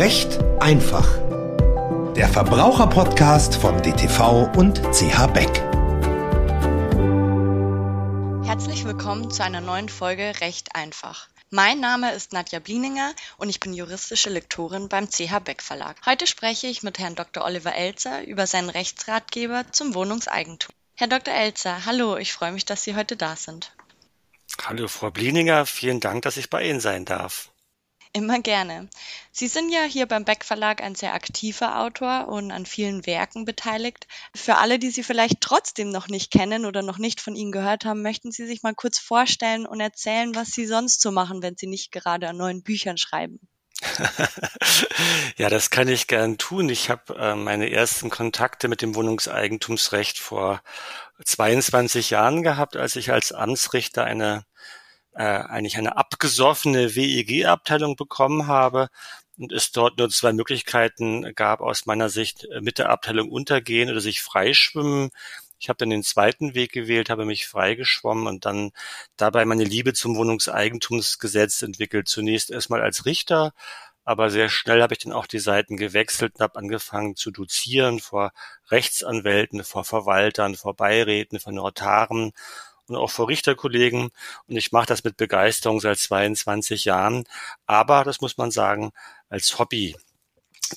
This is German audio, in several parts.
Recht einfach. Der Verbraucherpodcast von DTV und CH Beck. Herzlich willkommen zu einer neuen Folge Recht einfach. Mein Name ist Nadja Blieninger und ich bin juristische Lektorin beim CH Beck Verlag. Heute spreche ich mit Herrn Dr. Oliver Elzer über seinen Rechtsratgeber zum Wohnungseigentum. Herr Dr. Elzer, hallo, ich freue mich, dass Sie heute da sind. Hallo, Frau Blieninger, vielen Dank, dass ich bei Ihnen sein darf. Immer gerne. Sie sind ja hier beim Beck Verlag ein sehr aktiver Autor und an vielen Werken beteiligt. Für alle, die Sie vielleicht trotzdem noch nicht kennen oder noch nicht von Ihnen gehört haben, möchten Sie sich mal kurz vorstellen und erzählen, was Sie sonst so machen, wenn Sie nicht gerade an neuen Büchern schreiben. ja, das kann ich gern tun. Ich habe äh, meine ersten Kontakte mit dem Wohnungseigentumsrecht vor 22 Jahren gehabt, als ich als Amtsrichter eine äh, eigentlich eine abgesoffene WEG-Abteilung bekommen habe und es dort nur zwei Möglichkeiten gab aus meiner Sicht, äh, mit der Abteilung untergehen oder sich freischwimmen. Ich habe dann den zweiten Weg gewählt, habe mich freigeschwommen und dann dabei meine Liebe zum Wohnungseigentumsgesetz entwickelt. Zunächst erstmal als Richter, aber sehr schnell habe ich dann auch die Seiten gewechselt und habe angefangen zu dozieren vor Rechtsanwälten, vor Verwaltern, vor Beiräten, vor Notaren und auch vor Richterkollegen. Und ich mache das mit Begeisterung seit 22 Jahren. Aber, das muss man sagen, als Hobby.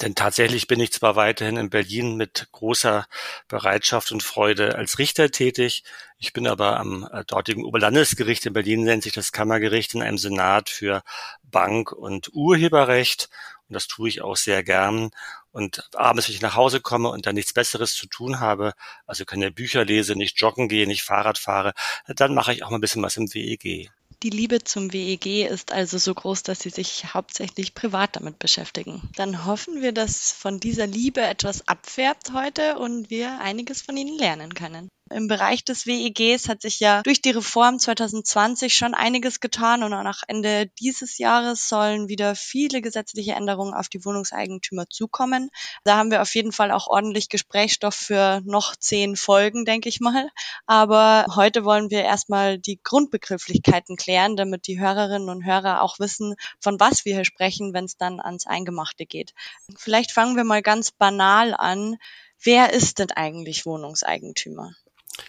Denn tatsächlich bin ich zwar weiterhin in Berlin mit großer Bereitschaft und Freude als Richter tätig. Ich bin aber am äh, dortigen Oberlandesgericht in Berlin, nennt sich das Kammergericht, in einem Senat für Bank- und Urheberrecht. Und das tue ich auch sehr gern. Und abends, wenn ich nach Hause komme und dann nichts Besseres zu tun habe, also keine Bücher lese, nicht joggen gehe, nicht Fahrrad fahre, dann mache ich auch mal ein bisschen was im WEG. Die Liebe zum WEG ist also so groß, dass Sie sich hauptsächlich privat damit beschäftigen. Dann hoffen wir, dass von dieser Liebe etwas abfärbt heute und wir einiges von Ihnen lernen können. Im Bereich des WEGs hat sich ja durch die Reform 2020 schon einiges getan und auch nach Ende dieses Jahres sollen wieder viele gesetzliche Änderungen auf die Wohnungseigentümer zukommen. Da haben wir auf jeden Fall auch ordentlich Gesprächsstoff für noch zehn Folgen, denke ich mal. Aber heute wollen wir erstmal die Grundbegrifflichkeiten klären, damit die Hörerinnen und Hörer auch wissen, von was wir hier sprechen, wenn es dann ans Eingemachte geht. Vielleicht fangen wir mal ganz banal an. Wer ist denn eigentlich Wohnungseigentümer?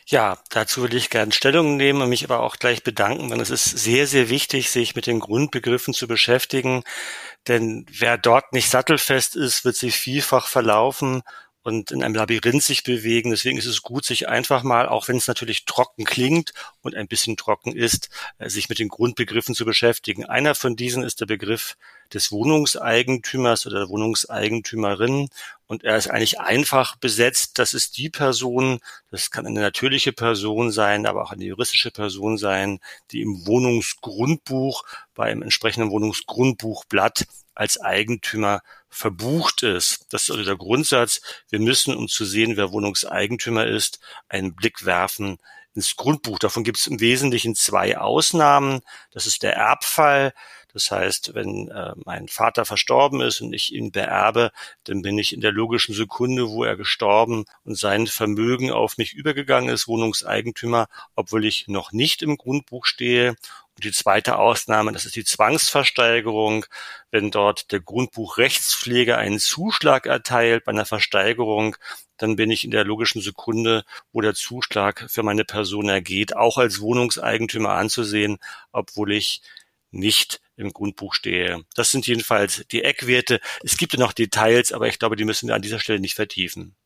Ja, dazu würde ich gerne Stellung nehmen und mich aber auch gleich bedanken, denn es ist sehr, sehr wichtig, sich mit den Grundbegriffen zu beschäftigen. Denn wer dort nicht sattelfest ist, wird sich vielfach verlaufen und in einem Labyrinth sich bewegen. Deswegen ist es gut, sich einfach mal, auch wenn es natürlich trocken klingt und ein bisschen trocken ist, äh, sich mit den Grundbegriffen zu beschäftigen. Einer von diesen ist der Begriff des Wohnungseigentümers oder der Wohnungseigentümerin. Und er ist eigentlich einfach besetzt. Das ist die Person, das kann eine natürliche Person sein, aber auch eine juristische Person sein, die im Wohnungsgrundbuch, beim entsprechenden Wohnungsgrundbuchblatt als Eigentümer verbucht ist. Das ist also der Grundsatz. Wir müssen, um zu sehen, wer Wohnungseigentümer ist, einen Blick werfen ins Grundbuch. Davon gibt es im Wesentlichen zwei Ausnahmen. Das ist der Erbfall. Das heißt, wenn äh, mein Vater verstorben ist und ich ihn beerbe, dann bin ich in der logischen Sekunde, wo er gestorben und sein Vermögen auf mich übergegangen ist, Wohnungseigentümer, obwohl ich noch nicht im Grundbuch stehe. Und die zweite Ausnahme, das ist die Zwangsversteigerung, wenn dort der Grundbuchrechtspfleger einen Zuschlag erteilt bei einer Versteigerung, dann bin ich in der logischen Sekunde, wo der Zuschlag für meine Person ergeht, auch als Wohnungseigentümer anzusehen, obwohl ich nicht im Grundbuch stehe. Das sind jedenfalls die Eckwerte. Es gibt ja noch Details, aber ich glaube, die müssen wir an dieser Stelle nicht vertiefen.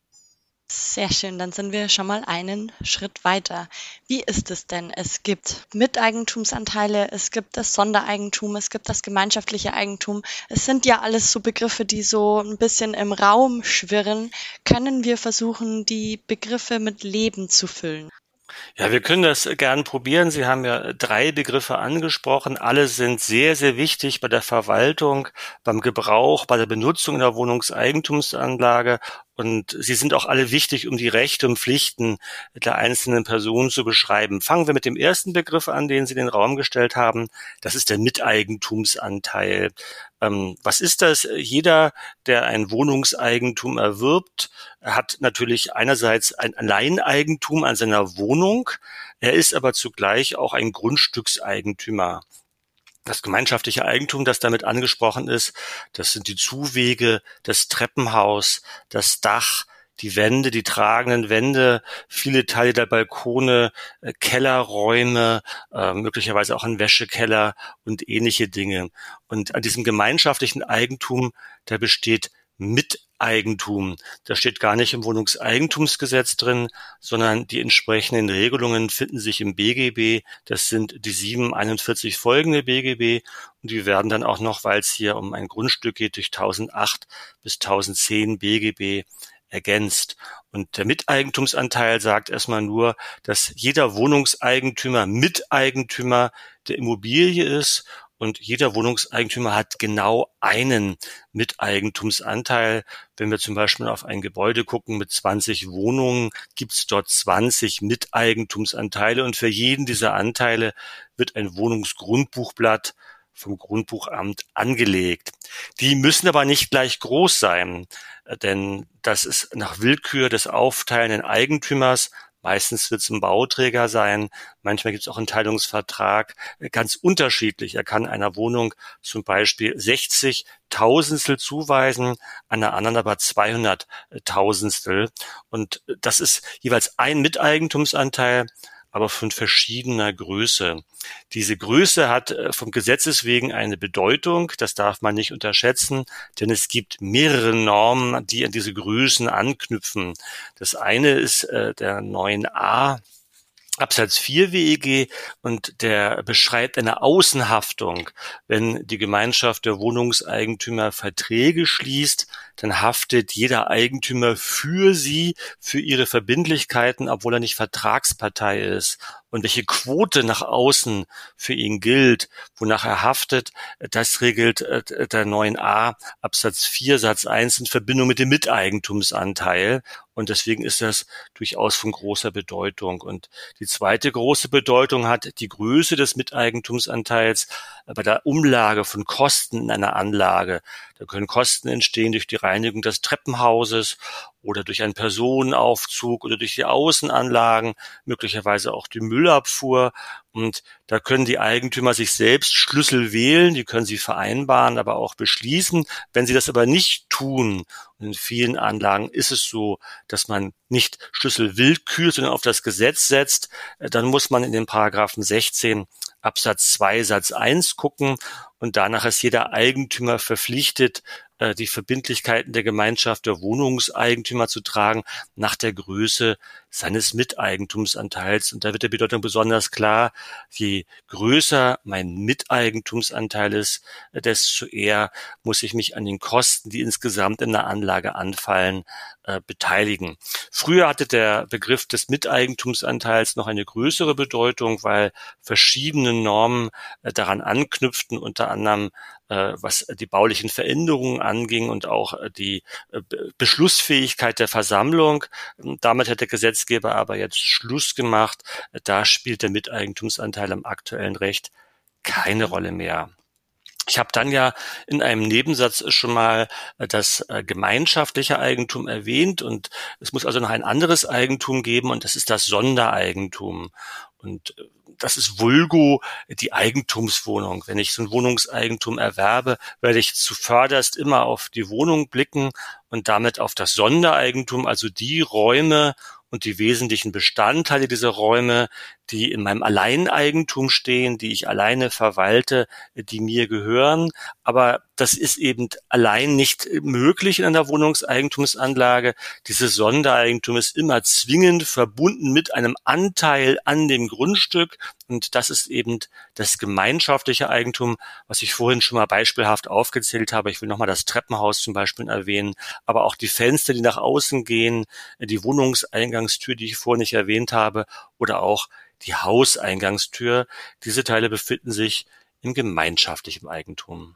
Sehr schön, dann sind wir schon mal einen Schritt weiter. Wie ist es denn? Es gibt Miteigentumsanteile, es gibt das Sondereigentum, es gibt das gemeinschaftliche Eigentum. Es sind ja alles so Begriffe, die so ein bisschen im Raum schwirren. Können wir versuchen, die Begriffe mit Leben zu füllen? Ja, wir können das gern probieren. Sie haben ja drei Begriffe angesprochen. Alle sind sehr, sehr wichtig bei der Verwaltung, beim Gebrauch, bei der Benutzung der Wohnungseigentumsanlage und sie sind auch alle wichtig, um die Rechte und Pflichten der einzelnen Personen zu beschreiben. Fangen wir mit dem ersten Begriff an, den Sie in den Raum gestellt haben. Das ist der Miteigentumsanteil. Ähm, was ist das? Jeder, der ein Wohnungseigentum erwirbt, hat natürlich einerseits ein Alleineigentum an seiner Wohnung. Er ist aber zugleich auch ein Grundstückseigentümer. Das gemeinschaftliche Eigentum, das damit angesprochen ist, das sind die Zuwege, das Treppenhaus, das Dach, die Wände, die tragenden Wände, viele Teile der Balkone, äh, Kellerräume, äh, möglicherweise auch ein Wäschekeller und ähnliche Dinge. Und an diesem gemeinschaftlichen Eigentum, da besteht Miteigentum. Das steht gar nicht im Wohnungseigentumsgesetz drin, sondern die entsprechenden Regelungen finden sich im BGB. Das sind die 741 folgende BGB und die werden dann auch noch, weil es hier um ein Grundstück geht, durch 1008 bis 1010 BGB ergänzt. Und der Miteigentumsanteil sagt erstmal nur, dass jeder Wohnungseigentümer Miteigentümer der Immobilie ist und jeder Wohnungseigentümer hat genau einen Miteigentumsanteil. Wenn wir zum Beispiel auf ein Gebäude gucken mit 20 Wohnungen, gibt es dort 20 Miteigentumsanteile und für jeden dieser Anteile wird ein Wohnungsgrundbuchblatt vom Grundbuchamt angelegt. Die müssen aber nicht gleich groß sein, denn das ist nach Willkür des aufteilenden Eigentümers Meistens wird es ein Bauträger sein, manchmal gibt es auch einen Teilungsvertrag, äh, ganz unterschiedlich. Er kann einer Wohnung zum Beispiel 60 Tausendstel zuweisen, einer anderen aber 200 Tausendstel. Und das ist jeweils ein Miteigentumsanteil aber von verschiedener Größe. Diese Größe hat äh, vom Gesetzes wegen eine Bedeutung, das darf man nicht unterschätzen, denn es gibt mehrere Normen, die an diese Größen anknüpfen. Das eine ist äh, der 9a Absatz 4 WEG und der beschreibt eine Außenhaftung. Wenn die Gemeinschaft der Wohnungseigentümer Verträge schließt, dann haftet jeder Eigentümer für sie, für ihre Verbindlichkeiten, obwohl er nicht Vertragspartei ist und welche Quote nach außen für ihn gilt, wonach er haftet, das regelt äh, der 9a Absatz 4 Satz 1 in Verbindung mit dem Miteigentumsanteil. Und deswegen ist das durchaus von großer Bedeutung. Und die zweite große Bedeutung hat die Größe des Miteigentumsanteils bei der Umlage von Kosten in einer Anlage. Da können Kosten entstehen durch die Reinigung des Treppenhauses oder durch einen Personenaufzug oder durch die Außenanlagen, möglicherweise auch die Müllabfuhr. Und da können die Eigentümer sich selbst Schlüssel wählen, die können sie vereinbaren, aber auch beschließen. Wenn sie das aber nicht tun, und in vielen Anlagen ist es so, dass man nicht Schlüssel willkür, sondern auf das Gesetz setzt, dann muss man in den Paragraphen 16 Absatz 2 Satz 1 gucken und danach ist jeder Eigentümer verpflichtet, äh, die Verbindlichkeiten der Gemeinschaft der Wohnungseigentümer zu tragen nach der Größe seines Miteigentumsanteils. Und da wird der Bedeutung besonders klar, je größer mein Miteigentumsanteil ist, desto eher muss ich mich an den Kosten, die insgesamt in der Anlage anfallen, äh, beteiligen. Früher hatte der Begriff des Miteigentumsanteils noch eine größere Bedeutung, weil verschiedene Normen äh, daran anknüpften, unter anderem äh, was die baulichen Veränderungen anging und auch äh, die äh, Beschlussfähigkeit der Versammlung. Damit hat der Gesetzgeber aber jetzt Schluss gemacht. Da spielt der Miteigentumsanteil am aktuellen Recht keine Rolle mehr. Ich habe dann ja in einem Nebensatz schon mal das gemeinschaftliche Eigentum erwähnt und es muss also noch ein anderes Eigentum geben und das ist das Sondereigentum. Und das ist vulgo die Eigentumswohnung. Wenn ich so ein Wohnungseigentum erwerbe, werde ich zuvörderst immer auf die Wohnung blicken und damit auf das Sondereigentum, also die Räume und die wesentlichen Bestandteile dieser Räume, die in meinem Alleineigentum stehen, die ich alleine verwalte, die mir gehören. Aber das ist eben allein nicht möglich in einer Wohnungseigentumsanlage. Dieses Sondereigentum ist immer zwingend verbunden mit einem Anteil an dem Grundstück. Und das ist eben das gemeinschaftliche Eigentum, was ich vorhin schon mal beispielhaft aufgezählt habe. Ich will nochmal das Treppenhaus zum Beispiel erwähnen, aber auch die Fenster, die nach außen gehen, die Wohnungseingangstür, die ich vorhin nicht erwähnt habe, oder auch die Hauseingangstür. Diese Teile befinden sich im gemeinschaftlichen Eigentum.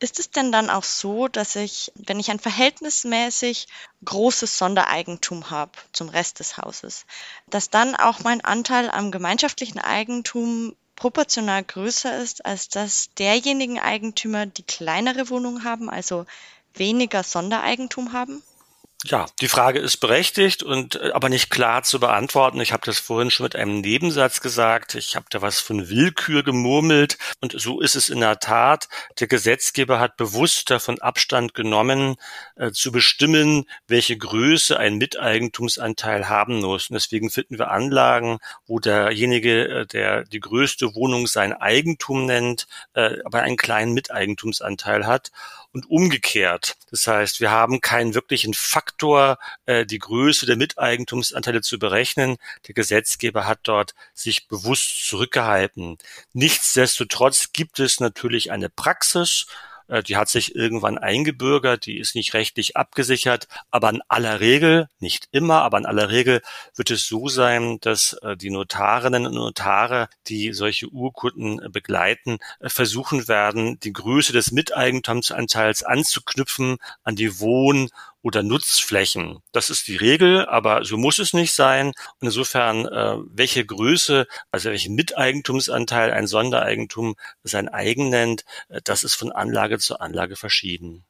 Ist es denn dann auch so, dass ich, wenn ich ein verhältnismäßig großes Sondereigentum habe zum Rest des Hauses, dass dann auch mein Anteil am gemeinschaftlichen Eigentum proportional größer ist als das derjenigen Eigentümer, die kleinere Wohnungen haben, also weniger Sondereigentum haben? Ja, die Frage ist berechtigt und äh, aber nicht klar zu beantworten. Ich habe das vorhin schon mit einem Nebensatz gesagt. Ich habe da was von Willkür gemurmelt und so ist es in der Tat. Der Gesetzgeber hat bewusst davon Abstand genommen, äh, zu bestimmen, welche Größe ein Miteigentumsanteil haben muss. Und deswegen finden wir Anlagen, wo derjenige, äh, der die größte Wohnung sein Eigentum nennt, äh, aber einen kleinen Miteigentumsanteil hat und umgekehrt. Das heißt, wir haben keinen wirklichen Faktor, äh, die Größe der Miteigentumsanteile zu berechnen. Der Gesetzgeber hat dort sich bewusst zurückgehalten. Nichtsdestotrotz gibt es natürlich eine Praxis, die hat sich irgendwann eingebürgert, die ist nicht rechtlich abgesichert, aber in aller Regel, nicht immer, aber in aller Regel wird es so sein, dass äh, die Notarinnen und Notare, die solche Urkunden äh, begleiten, versuchen werden, die Größe des Miteigentumsanteils anzuknüpfen an die Wohn- oder Nutzflächen. Das ist die Regel, aber so muss es nicht sein. Und insofern, äh, welche Größe, also welchen Miteigentumsanteil ein Sondereigentum sein eigen nennt, äh, das ist von Anlage zu Anlage verschieden.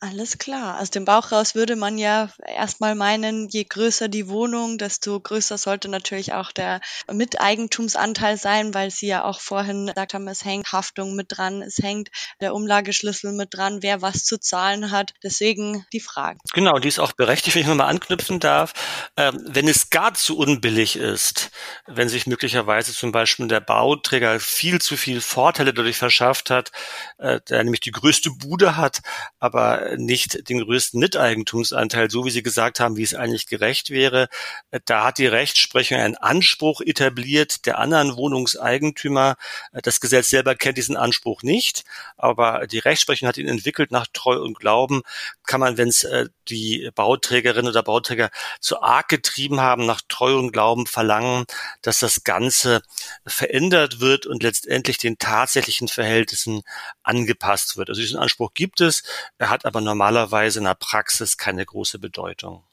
Alles klar. Aus dem Bauch raus würde man ja erstmal meinen, je größer die Wohnung, desto größer sollte natürlich auch der Miteigentumsanteil sein, weil Sie ja auch vorhin gesagt haben, es hängt Haftung mit dran, es hängt der Umlageschlüssel mit dran, wer was zu zahlen hat. Deswegen die Frage. Genau, die ist auch berechtigt, wenn ich nochmal anknüpfen darf. Ähm, wenn es gar zu unbillig ist, wenn sich möglicherweise zum Beispiel der Bauträger viel zu viel Vorteile dadurch verschafft hat, äh, der nämlich die größte Bude hat, aber nicht den größten Miteigentumsanteil, so wie Sie gesagt haben, wie es eigentlich gerecht wäre. Da hat die Rechtsprechung einen Anspruch etabliert der anderen Wohnungseigentümer. Das Gesetz selber kennt diesen Anspruch nicht, aber die Rechtsprechung hat ihn entwickelt nach Treu und Glauben. Kann man, wenn es äh, die Bauträgerin oder Bauträger zu arg getrieben haben, nach Treu und Glauben verlangen, dass das Ganze verändert wird und letztendlich den tatsächlichen Verhältnissen angepasst wird. Also diesen Anspruch gibt es. Er hat aber aber normalerweise in der Praxis keine große Bedeutung.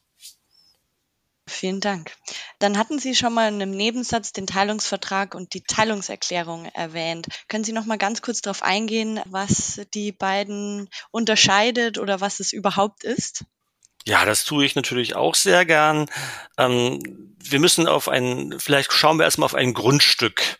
Vielen Dank. Dann hatten Sie schon mal in einem Nebensatz den Teilungsvertrag und die Teilungserklärung erwähnt. Können Sie noch mal ganz kurz darauf eingehen, was die beiden unterscheidet oder was es überhaupt ist? Ja, das tue ich natürlich auch sehr gern. Ähm, wir müssen auf ein, vielleicht schauen wir erstmal auf ein Grundstück.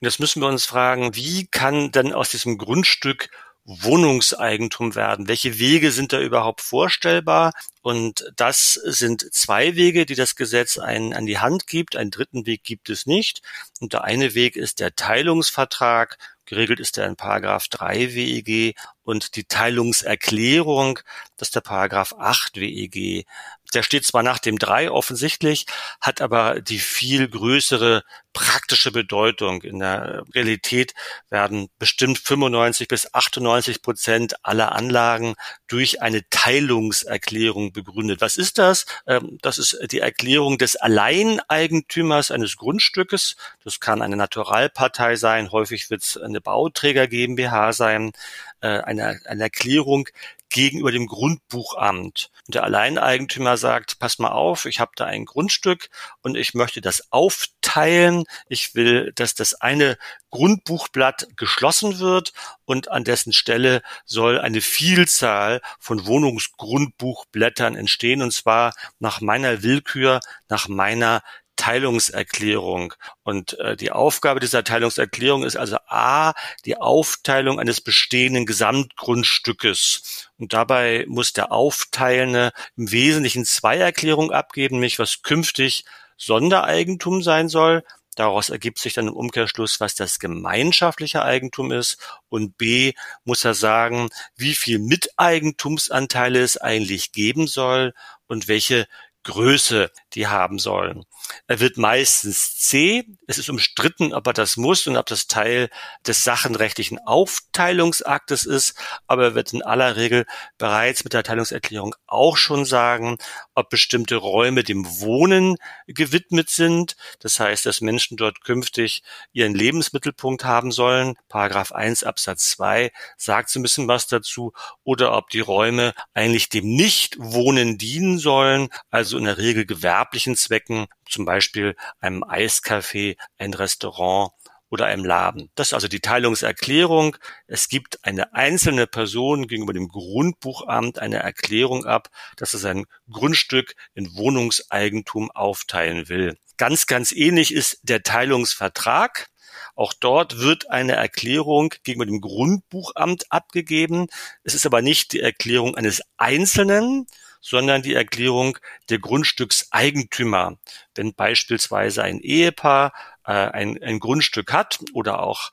Und jetzt müssen wir uns fragen, wie kann denn aus diesem Grundstück Wohnungseigentum werden? Welche Wege sind da überhaupt vorstellbar? Und das sind zwei Wege, die das Gesetz einen an die Hand gibt. Einen dritten Weg gibt es nicht. Und der eine Weg ist der Teilungsvertrag. Geregelt ist er in Paragraph 3 WEG und die Teilungserklärung, das ist der Paragraph 8 WEG. Der steht zwar nach dem 3 offensichtlich, hat aber die viel größere praktische Bedeutung. In der Realität werden bestimmt 95 bis 98 Prozent aller Anlagen durch eine Teilungserklärung begründet. Was ist das? Ähm, das ist die Erklärung des Alleineigentümers eines Grundstückes. Das kann eine Naturalpartei sein. Häufig wird es eine Bauträger GmbH sein. Äh, eine, eine Erklärung gegenüber dem Grundbuchamt. Und der Alleineigentümer sagt, pass mal auf, ich habe da ein Grundstück und ich möchte das aufteilen. Ich will, dass das eine Grundbuchblatt geschlossen wird und an dessen Stelle soll eine Vielzahl von Wohnungsgrundbuchblättern entstehen und zwar nach meiner Willkür, nach meiner Teilungserklärung. Und äh, die Aufgabe dieser Teilungserklärung ist also A, die Aufteilung eines bestehenden Gesamtgrundstückes. Und dabei muss der Aufteilende im Wesentlichen zwei Erklärungen abgeben, nämlich was künftig Sondereigentum sein soll. Daraus ergibt sich dann im Umkehrschluss, was das gemeinschaftliche Eigentum ist. Und B muss er sagen, wie viel Miteigentumsanteile es eigentlich geben soll und welche Größe die haben sollen. Er wird meistens C. Es ist umstritten, ob er das muss und ob das Teil des sachenrechtlichen Aufteilungsaktes ist, aber er wird in aller Regel bereits mit der Teilungserklärung auch schon sagen, ob bestimmte Räume dem Wohnen gewidmet sind. Das heißt, dass Menschen dort künftig ihren Lebensmittelpunkt haben sollen. Paragraph 1 Absatz 2 sagt so ein bisschen was dazu oder ob die Räume eigentlich dem Nichtwohnen dienen sollen, also in der Regel gewerblichen Zwecken zum Beispiel einem Eiscafé, ein Restaurant oder einem Laden. Das ist also die Teilungserklärung. Es gibt eine einzelne Person gegenüber dem Grundbuchamt eine Erklärung ab, dass er sein Grundstück in Wohnungseigentum aufteilen will. Ganz, ganz ähnlich ist der Teilungsvertrag. Auch dort wird eine Erklärung gegenüber dem Grundbuchamt abgegeben. Es ist aber nicht die Erklärung eines Einzelnen, sondern die Erklärung der Grundstückseigentümer. Wenn beispielsweise ein Ehepaar äh, ein, ein Grundstück hat oder auch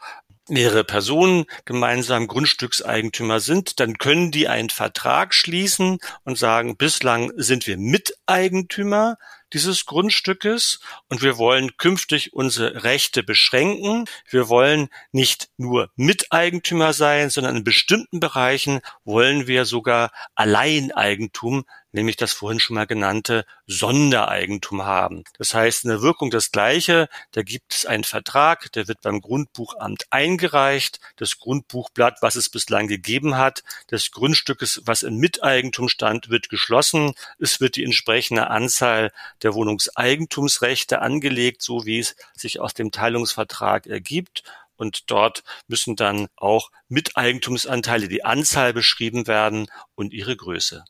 mehrere Personen gemeinsam Grundstückseigentümer sind, dann können die einen Vertrag schließen und sagen, bislang sind wir Miteigentümer dieses Grundstückes und wir wollen künftig unsere Rechte beschränken. Wir wollen nicht nur Miteigentümer sein, sondern in bestimmten Bereichen wollen wir sogar Alleineigentum nämlich das vorhin schon mal genannte Sondereigentum haben. Das heißt, in der Wirkung das Gleiche, da gibt es einen Vertrag, der wird beim Grundbuchamt eingereicht, das Grundbuchblatt, was es bislang gegeben hat, des Grundstückes, was in Miteigentum stand, wird geschlossen, es wird die entsprechende Anzahl der Wohnungseigentumsrechte angelegt, so wie es sich aus dem Teilungsvertrag ergibt und dort müssen dann auch Miteigentumsanteile, die Anzahl beschrieben werden und ihre Größe.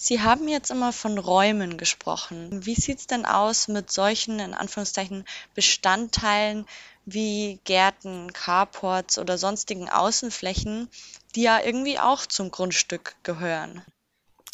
Sie haben jetzt immer von Räumen gesprochen. Wie sieht's denn aus mit solchen, in Anführungszeichen, Bestandteilen wie Gärten, Carports oder sonstigen Außenflächen, die ja irgendwie auch zum Grundstück gehören?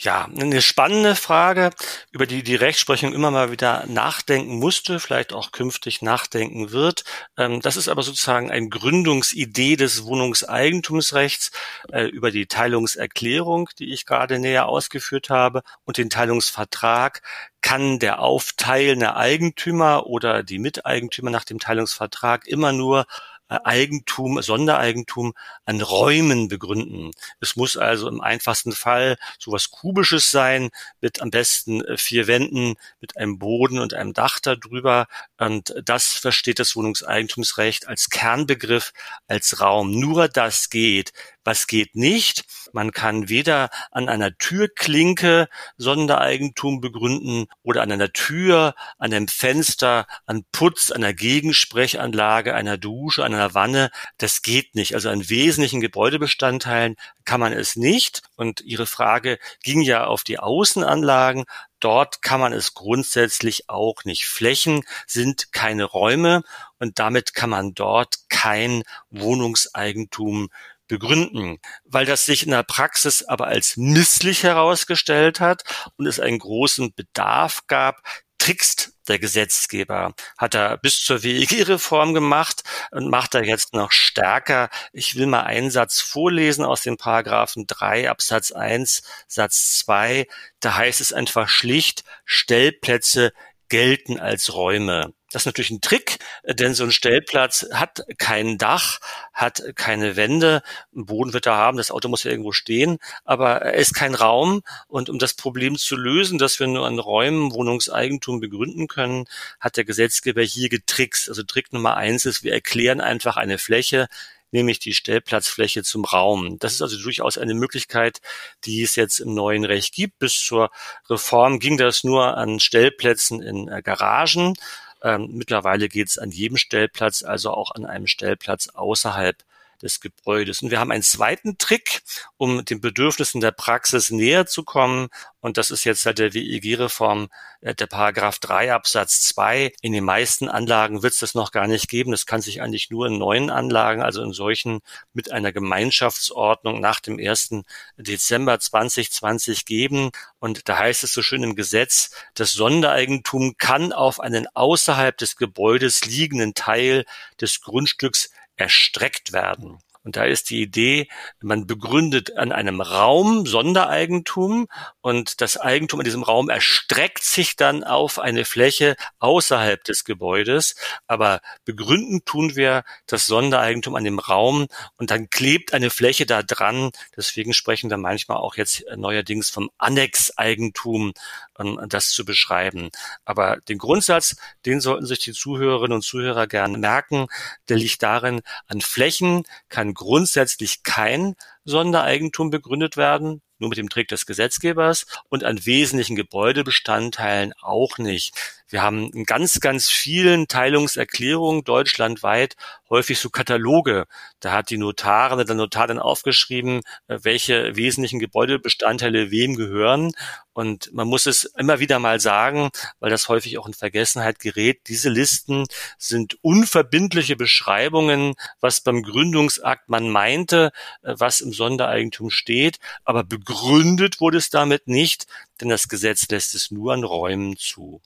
Ja, eine spannende Frage, über die die Rechtsprechung immer mal wieder nachdenken musste, vielleicht auch künftig nachdenken wird. Ähm, das ist aber sozusagen ein Gründungsidee des Wohnungseigentumsrechts äh, über die Teilungserklärung, die ich gerade näher ausgeführt habe, und den Teilungsvertrag kann der aufteilende Eigentümer oder die Miteigentümer nach dem Teilungsvertrag immer nur Eigentum, Sondereigentum an Räumen begründen. Es muss also im einfachsten Fall sowas Kubisches sein, mit am besten äh, vier Wänden, mit einem Boden und einem Dach darüber. Und das versteht das Wohnungseigentumsrecht als Kernbegriff, als Raum. Nur das geht. Was geht nicht? Man kann weder an einer Türklinke Sondereigentum begründen oder an einer Tür, an einem Fenster, an Putz, einer Gegensprechanlage, einer Dusche, einer Wanne. Das geht nicht. Also an wesentlichen Gebäudebestandteilen kann man es nicht. Und Ihre Frage ging ja auf die Außenanlagen. Dort kann man es grundsätzlich auch nicht. Flächen sind keine Räume und damit kann man dort kein Wohnungseigentum begründen, weil das sich in der Praxis aber als misslich herausgestellt hat und es einen großen Bedarf gab, trickst der Gesetzgeber. Hat er bis zur WEG-Reform gemacht und macht er jetzt noch stärker. Ich will mal einen Satz vorlesen aus den Paragraphen 3 Absatz 1 Satz 2. Da heißt es einfach schlicht, Stellplätze gelten als Räume. Das ist natürlich ein Trick, denn so ein Stellplatz hat kein Dach, hat keine Wände, einen Boden wird er haben, das Auto muss ja irgendwo stehen, aber er ist kein Raum. Und um das Problem zu lösen, dass wir nur an Räumen Wohnungseigentum begründen können, hat der Gesetzgeber hier getrickst. Also Trick Nummer eins ist, wir erklären einfach eine Fläche, nämlich die Stellplatzfläche zum Raum. Das ist also durchaus eine Möglichkeit, die es jetzt im neuen Recht gibt. Bis zur Reform ging das nur an Stellplätzen in äh, Garagen. Ähm, mittlerweile geht es an jedem Stellplatz, also auch an einem Stellplatz außerhalb des Gebäudes. Und wir haben einen zweiten Trick, um den Bedürfnissen der Praxis näher zu kommen. Und das ist jetzt seit der WEG-Reform äh, der Paragraph 3 Absatz 2. In den meisten Anlagen wird es das noch gar nicht geben. Das kann sich eigentlich nur in neuen Anlagen, also in solchen mit einer Gemeinschaftsordnung nach dem 1. Dezember 2020 geben. Und da heißt es so schön im Gesetz, das Sondereigentum kann auf einen außerhalb des Gebäudes liegenden Teil des Grundstücks erstreckt werden. Und da ist die Idee, man begründet an einem Raum Sondereigentum und das Eigentum in diesem Raum erstreckt sich dann auf eine Fläche außerhalb des Gebäudes. Aber begründen tun wir das Sondereigentum an dem Raum und dann klebt eine Fläche da dran. Deswegen sprechen wir manchmal auch jetzt neuerdings vom Annexeigentum, um das zu beschreiben. Aber den Grundsatz, den sollten sich die Zuhörerinnen und Zuhörer gerne merken. Der liegt darin, an Flächen kann grundsätzlich kein Sondereigentum begründet werden, nur mit dem Trick des Gesetzgebers und an wesentlichen Gebäudebestandteilen auch nicht. Wir haben in ganz, ganz vielen Teilungserklärungen deutschlandweit häufig so Kataloge. Da hat die Notarin der Notar dann aufgeschrieben, äh, welche wesentlichen Gebäudebestandteile wem gehören. Und man muss es immer wieder mal sagen, weil das häufig auch in Vergessenheit gerät. Diese Listen sind unverbindliche Beschreibungen, was beim Gründungsakt man meinte, äh, was im Sondereigentum steht. Aber begründet wurde es damit nicht, denn das Gesetz lässt es nur an Räumen zu.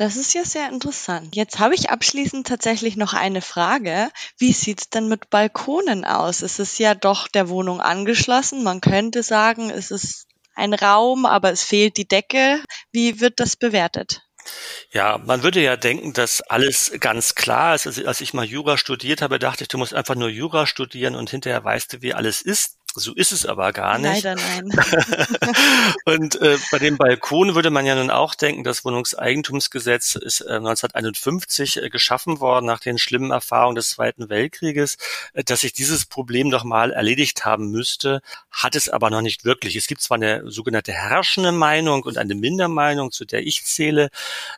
Das ist ja sehr interessant. Jetzt habe ich abschließend tatsächlich noch eine Frage. Wie sieht es denn mit Balkonen aus? Es ist ja doch der Wohnung angeschlossen. Man könnte sagen, es ist ein Raum, aber es fehlt die Decke. Wie wird das bewertet? Ja, man würde ja denken, dass alles ganz klar ist. Also, als ich mal Jura studiert habe, dachte ich, du musst einfach nur Jura studieren und hinterher weißt du, wie alles ist. So ist es aber gar nicht. Leider nein. und äh, bei dem Balkon würde man ja nun auch denken, das Wohnungseigentumsgesetz ist äh, 1951 äh, geschaffen worden nach den schlimmen Erfahrungen des Zweiten Weltkrieges, äh, dass sich dieses Problem doch mal erledigt haben müsste, hat es aber noch nicht wirklich. Es gibt zwar eine sogenannte herrschende Meinung und eine Mindermeinung, zu der ich zähle,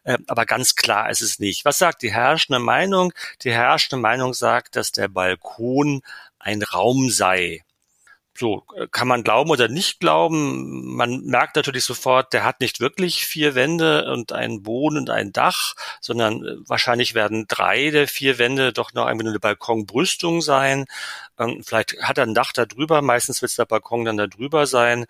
äh, aber ganz klar ist es nicht. Was sagt die herrschende Meinung? Die herrschende Meinung sagt, dass der Balkon ein Raum sei so äh, kann man glauben oder nicht glauben. Man merkt natürlich sofort, der hat nicht wirklich vier Wände und einen Boden und ein Dach, sondern äh, wahrscheinlich werden drei der vier Wände doch noch eine Balkonbrüstung sein. Ähm, vielleicht hat er ein Dach da drüber, meistens wird der Balkon dann da drüber sein.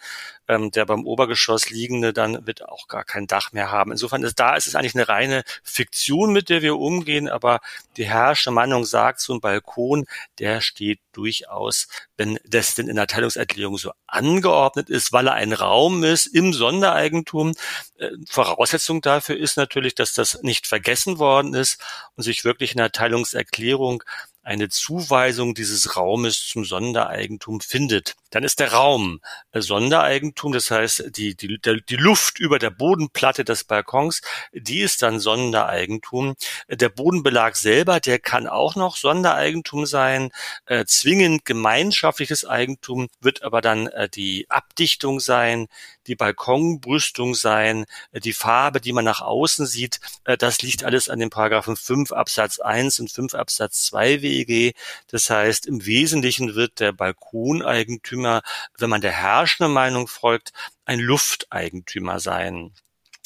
Ähm, der beim Obergeschoss liegende dann wird auch gar kein Dach mehr haben. Insofern ist da ist es eigentlich eine reine Fiktion, mit der wir umgehen, aber die herrschende Meinung sagt, so ein Balkon, der steht durchaus, wenn das denn in der Teilungserklärung so angeordnet ist, weil er ein Raum ist im Sondereigentum. Äh, Voraussetzung dafür ist natürlich, dass das nicht vergessen worden ist und sich wirklich in der Teilungserklärung eine Zuweisung dieses Raumes zum Sondereigentum findet. Dann ist der Raum Sondereigentum, das heißt die, die, die Luft über der Bodenplatte des Balkons, die ist dann Sondereigentum. Der Bodenbelag selber, der kann auch noch Sondereigentum sein. Äh, zwingend gemeinschaftliches Eigentum wird aber dann äh, die Abdichtung sein, die Balkonbrüstung sein, äh, die Farbe, die man nach außen sieht. Äh, das liegt alles an den Paragraphen 5 Absatz 1 und 5 Absatz 2 WEG. Das heißt, im Wesentlichen wird der Balkoneigentümer, wenn man der herrschenden Meinung folgt, ein Lufteigentümer sein.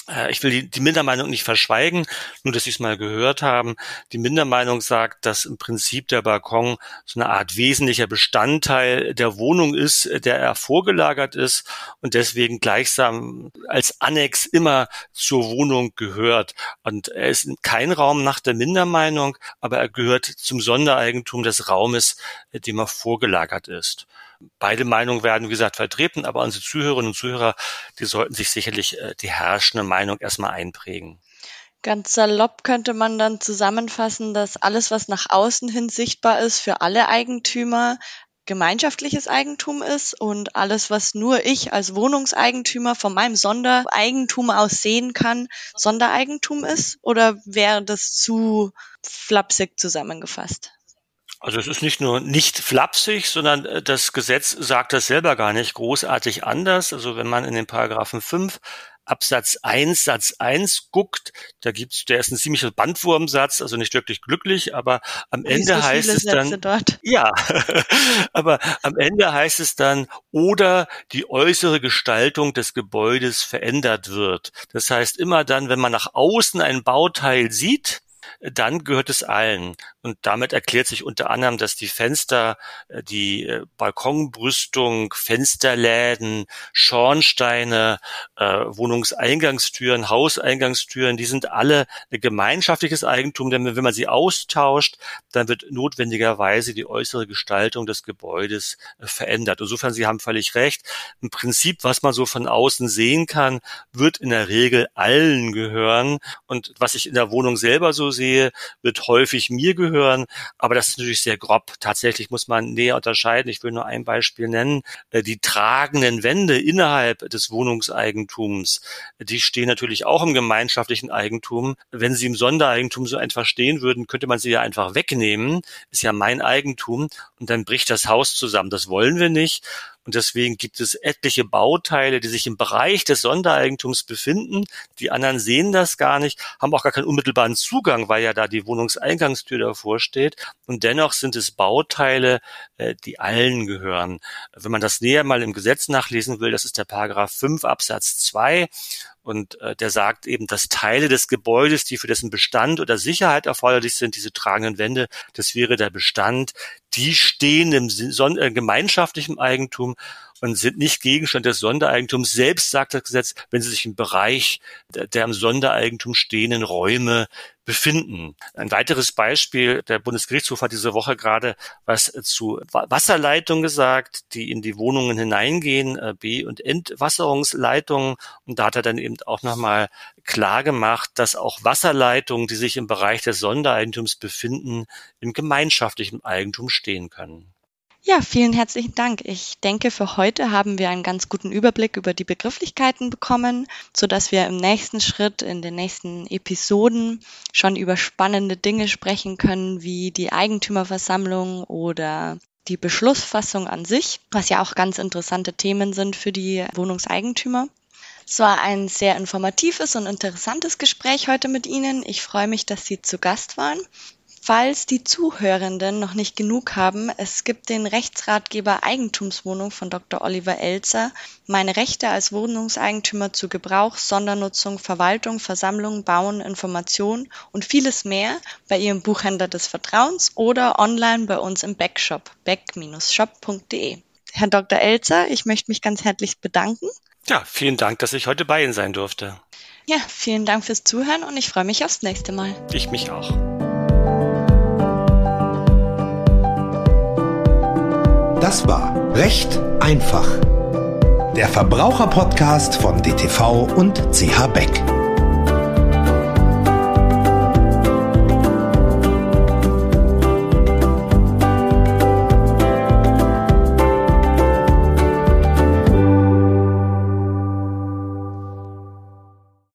Äh, ich will die, die Mindermeinung nicht verschweigen, nur dass Sie es mal gehört haben. Die Mindermeinung sagt, dass im Prinzip der Balkon so eine Art wesentlicher Bestandteil der Wohnung ist, der er vorgelagert ist und deswegen gleichsam als Annex immer zur Wohnung gehört. Und er ist kein Raum nach der Mindermeinung, aber er gehört zum Sondereigentum des Raumes, dem er vorgelagert ist. Beide Meinungen werden, wie gesagt, vertreten, aber unsere Zuhörerinnen und Zuhörer, die sollten sich sicherlich äh, die herrschende Meinung erstmal einprägen. Ganz salopp könnte man dann zusammenfassen, dass alles, was nach außen hin sichtbar ist, für alle Eigentümer gemeinschaftliches Eigentum ist und alles, was nur ich als Wohnungseigentümer von meinem Sondereigentum aus sehen kann, Sondereigentum ist? Oder wäre das zu flapsig zusammengefasst? Also es ist nicht nur nicht flapsig, sondern äh, das Gesetz sagt das selber gar nicht großartig anders. Also wenn man in den Paragraphen 5 Absatz 1, Satz 1 guckt, da gibt's, der ist ein ziemlicher Bandwurmsatz, also nicht wirklich glücklich, aber am Wie Ende so heißt es dann, dort. ja, aber am Ende heißt es dann, oder die äußere Gestaltung des Gebäudes verändert wird. Das heißt, immer dann, wenn man nach außen ein Bauteil sieht, dann gehört es allen. Und damit erklärt sich unter anderem, dass die Fenster, äh, die äh, Balkonbrüstung, Fensterläden, Schornsteine, äh, Wohnungseingangstüren, Hauseingangstüren, die sind alle gemeinschaftliches Eigentum, denn wenn man sie austauscht, dann wird notwendigerweise die äußere Gestaltung des Gebäudes verändert. Insofern, Sie haben völlig recht. Im Prinzip, was man so von außen sehen kann, wird in der Regel allen gehören. Und was ich in der Wohnung selber so sehe, wird häufig mir gehören. Aber das ist natürlich sehr grob. Tatsächlich muss man näher unterscheiden. Ich will nur ein Beispiel nennen. Äh, die tragenden Wände innerhalb des Wohnungseigentums, die stehen natürlich auch im gemeinschaftlichen Eigentum. Wenn sie im Sondereigentum so einfach stehen würden, könnte man sie ja einfach wegnehmen. Ist ja mein Eigentum. Und dann bricht das Haus zusammen. Das wollen wir nicht. Und deswegen gibt es etliche Bauteile, die sich im Bereich des Sondereigentums befinden. Die anderen sehen das gar nicht, haben auch gar keinen unmittelbaren Zugang, weil ja da die Wohnungseingangstür davor steht. Und dennoch sind es Bauteile, äh, die allen gehören. Wenn man das näher mal im Gesetz nachlesen will, das ist der Paragraph 5 Absatz 2 und äh, der sagt eben, dass Teile des Gebäudes, die für dessen Bestand oder Sicherheit erforderlich sind, diese tragenden Wände, das wäre der Bestand, die stehen im äh, gemeinschaftlichen Eigentum und sind nicht Gegenstand des Sondereigentums. Selbst sagt das Gesetz, wenn sie sich im Bereich der, der im Sondereigentum stehenden Räume befinden. Ein weiteres Beispiel, der Bundesgerichtshof hat diese Woche gerade was zu Wasserleitungen gesagt, die in die Wohnungen hineingehen, äh, B- und Entwasserungsleitungen. Und da hat er dann eben auch nochmal klar gemacht, dass auch Wasserleitungen, die sich im Bereich des Sondereigentums befinden, im gemeinschaftlichen Eigentum stehen können. Ja, vielen herzlichen Dank. Ich denke, für heute haben wir einen ganz guten Überblick über die Begrifflichkeiten bekommen, so dass wir im nächsten Schritt in den nächsten Episoden schon über spannende Dinge sprechen können, wie die Eigentümerversammlung oder die Beschlussfassung an sich, was ja auch ganz interessante Themen sind für die Wohnungseigentümer. Es war ein sehr informatives und interessantes Gespräch heute mit Ihnen. Ich freue mich, dass Sie zu Gast waren. Falls die Zuhörenden noch nicht genug haben, es gibt den Rechtsratgeber Eigentumswohnung von Dr. Oliver Elzer, meine Rechte als Wohnungseigentümer zu Gebrauch, Sondernutzung, Verwaltung, Versammlung, Bauen, Information und vieles mehr bei Ihrem Buchhändler des Vertrauens oder online bei uns im Backshop, back-shop.de. Herr Dr. Elzer, ich möchte mich ganz herzlich bedanken. Ja, vielen Dank, dass ich heute bei Ihnen sein durfte. Ja, vielen Dank fürs Zuhören und ich freue mich aufs nächste Mal. Ich mich auch. Das war Recht einfach. Der Verbraucherpodcast von DTV und CH Beck.